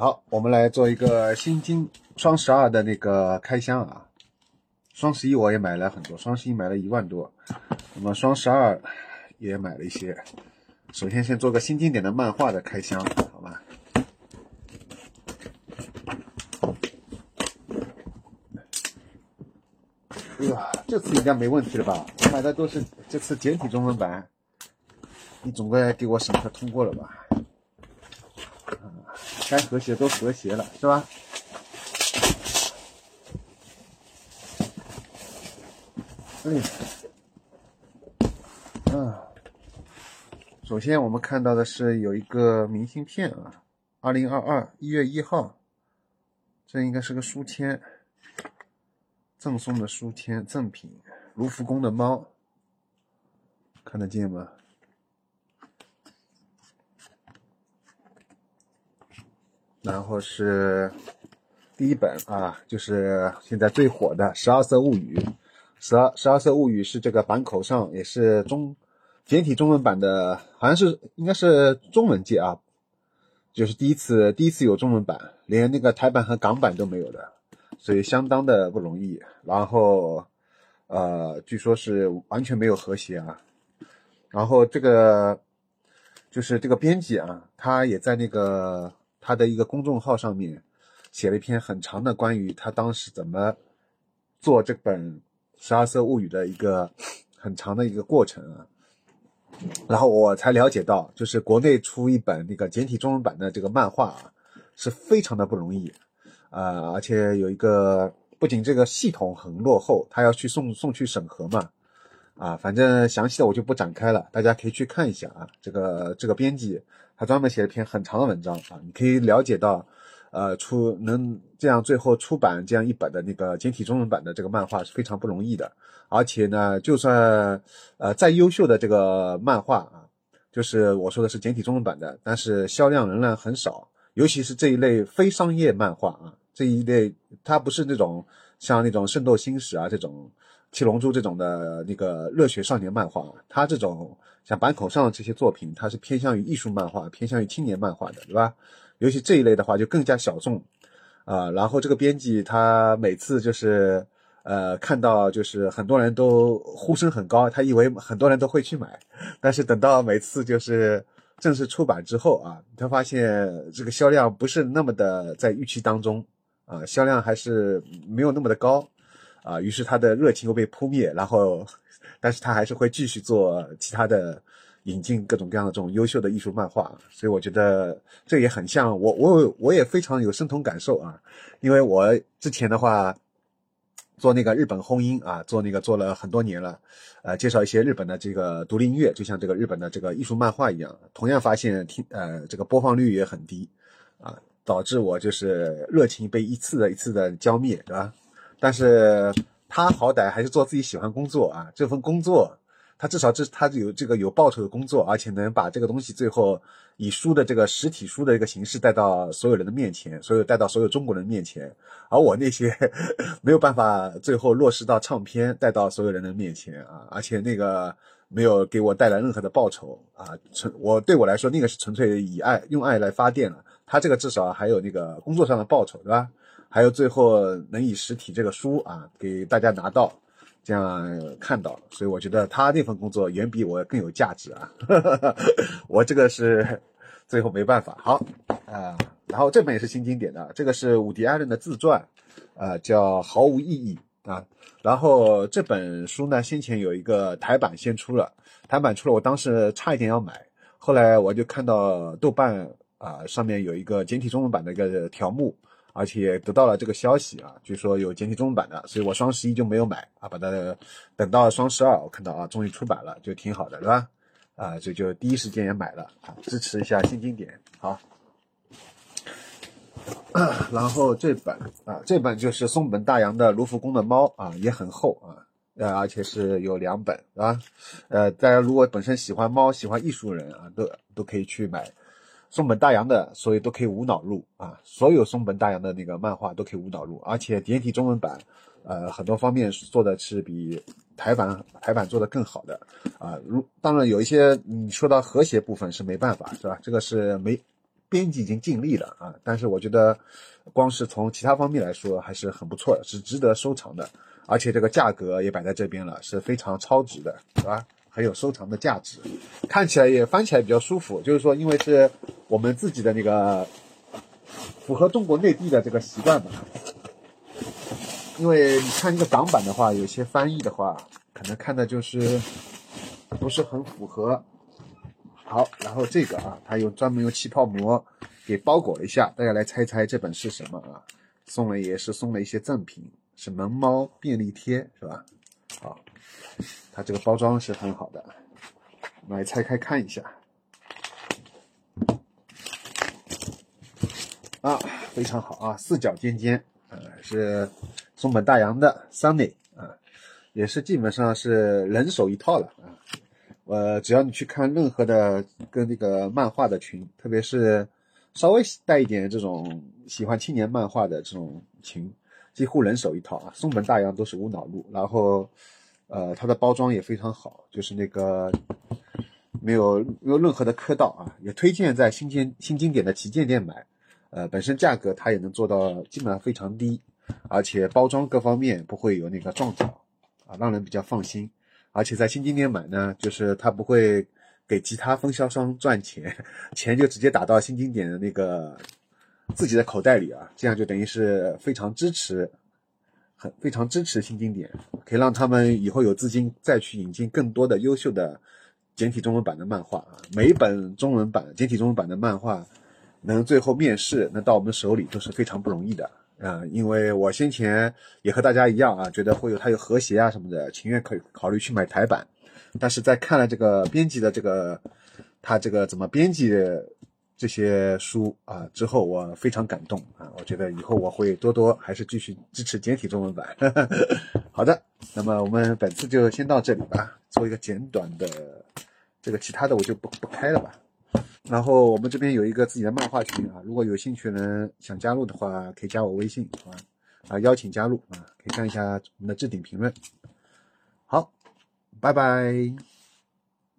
好，我们来做一个新金双十二的那个开箱啊。双十一我也买了很多，双十一买了一万多，那么双十二也买了一些。首先先做个新经典的漫画的开箱，好吧？哇，这次应该没问题了吧？我买的都是这次简体中文版，你总该给我审核通过了吧？该和谐都和谐了，是吧？哎，嗯，首先我们看到的是有一个明信片啊，二零二二一月一号，这应该是个书签，赠送的书签赠品，卢浮宫的猫，看得见吗？然后是第一本啊，就是现在最火的《十二色物语》。十二十二色物语是这个版口上也是中简体中文版的，好像是应该是中文界啊，就是第一次第一次有中文版，连那个台版和港版都没有的，所以相当的不容易。然后呃，据说是完全没有和谐啊。然后这个就是这个编辑啊，他也在那个。他的一个公众号上面写了一篇很长的关于他当时怎么做这本《十二色物语》的一个很长的一个过程啊，然后我才了解到，就是国内出一本那个简体中文版的这个漫画啊，是非常的不容易，呃，而且有一个不仅这个系统很落后，他要去送送去审核嘛，啊，反正详细的我就不展开了，大家可以去看一下啊，这个这个编辑。他专门写了篇很长的文章啊，你可以了解到，呃，出能这样最后出版这样一本的那个简体中文版的这个漫画是非常不容易的，而且呢，就算呃再优秀的这个漫画啊，就是我说的是简体中文版的，但是销量仍然很少，尤其是这一类非商业漫画啊，这一类它不是那种像那种圣斗星矢啊这种。七龙珠这种的那个热血少年漫画，它这种像板口上的这些作品，它是偏向于艺术漫画，偏向于青年漫画的，对吧？尤其这一类的话就更加小众啊。然后这个编辑他每次就是呃看到就是很多人都呼声很高，他以为很多人都会去买，但是等到每次就是正式出版之后啊，他发现这个销量不是那么的在预期当中啊，销量还是没有那么的高。啊，于是他的热情又被扑灭，然后，但是他还是会继续做其他的，引进各种各样的这种优秀的艺术漫画，所以我觉得这也很像我，我我也非常有深同感受啊，因为我之前的话做那个日本轰音啊，做那个做了很多年了，呃，介绍一些日本的这个独立音乐，就像这个日本的这个艺术漫画一样，同样发现听呃这个播放率也很低，啊，导致我就是热情被一次的一次的浇灭，对吧？但是他好歹还是做自己喜欢工作啊，这份工作他至少这他有这个有报酬的工作，而且能把这个东西最后以书的这个实体书的一个形式带到所有人的面前，所有带到所有中国人面前。而我那些 没有办法最后落实到唱片带到所有人的面前啊，而且那个没有给我带来任何的报酬啊，纯我对我来说那个是纯粹以爱用爱来发电了，他这个至少还有那个工作上的报酬，对吧？还有最后能以实体这个书啊给大家拿到，这样看到，所以我觉得他那份工作远比我更有价值啊！我这个是最后没办法。好啊，然后这本也是新经典的，这个是伍迪·艾伦的自传，啊，叫《毫无意义》啊。然后这本书呢，先前有一个台版先出了，台版出了，我当时差一点要买，后来我就看到豆瓣啊上面有一个简体中文版的一个条目。而且得到了这个消息啊，据说有简体中文版的，所以我双十一就没有买啊，把它等到双十二，我看到啊，终于出版了，就挺好的，对吧？啊，所以就第一时间也买了啊，支持一下新经典。好，然后这本啊，这本就是松本大洋的《卢浮宫的猫》啊，也很厚啊，呃，而且是有两本，是吧？呃，大家如果本身喜欢猫、喜欢艺术人啊，都都可以去买。松本大洋的，所以都可以无脑入啊！所有松本大洋的那个漫画都可以无脑入，而且简体中文版，呃，很多方面做的是比台版台版做的更好的啊。如当然有一些你说到和谐部分是没办法，是吧？这个是没编辑已经尽力了啊，但是我觉得光是从其他方面来说还是很不错的，是值得收藏的，而且这个价格也摆在这边了，是非常超值的，是吧？很有收藏的价值，看起来也翻起来比较舒服，就是说因为是我们自己的那个符合中国内地的这个习惯吧。因为你看这个港版的话，有些翻译的话，可能看的就是不是很符合。好，然后这个啊，它有专门用气泡膜给包裹了一下，大家来猜猜这本是什么啊？送了也是送了一些赠品，是萌猫便利贴是吧？好，它这个包装是很好的，我们来拆开看一下。啊，非常好啊，四角尖尖，呃，是。松本大洋的 Sunny 啊，也是基本上是人手一套了啊。呃，只要你去看任何的跟那个漫画的群，特别是稍微带一点这种喜欢青年漫画的这种群，几乎人手一套啊。松本大洋都是无脑入，然后呃，它的包装也非常好，就是那个没有没有任何的磕到啊。也推荐在新经新经典的旗舰店买，呃，本身价格它也能做到基本上非常低。而且包装各方面不会有那个撞角，啊，让人比较放心。而且在新经典买呢，就是它不会给其他分销商赚钱，钱就直接打到新经典的那个自己的口袋里啊，这样就等于是非常支持，很非常支持新经典，可以让他们以后有资金再去引进更多的优秀的简体中文版的漫画啊。每一本中文版简体中文版的漫画能最后面世，能到我们手里都是非常不容易的。啊，因为我先前也和大家一样啊，觉得会有它有和谐啊什么的，情愿可以考虑去买台版，但是在看了这个编辑的这个，他这个怎么编辑这些书啊之后，我非常感动啊，我觉得以后我会多多还是继续支持简体中文版。好的，那么我们本次就先到这里吧，做一个简短的，这个其他的我就不不开了吧。然后我们这边有一个自己的漫画群啊，如果有兴趣呢，想加入的话，可以加我微信啊，啊邀请加入啊，可以看一下我们的置顶评论。好，拜拜。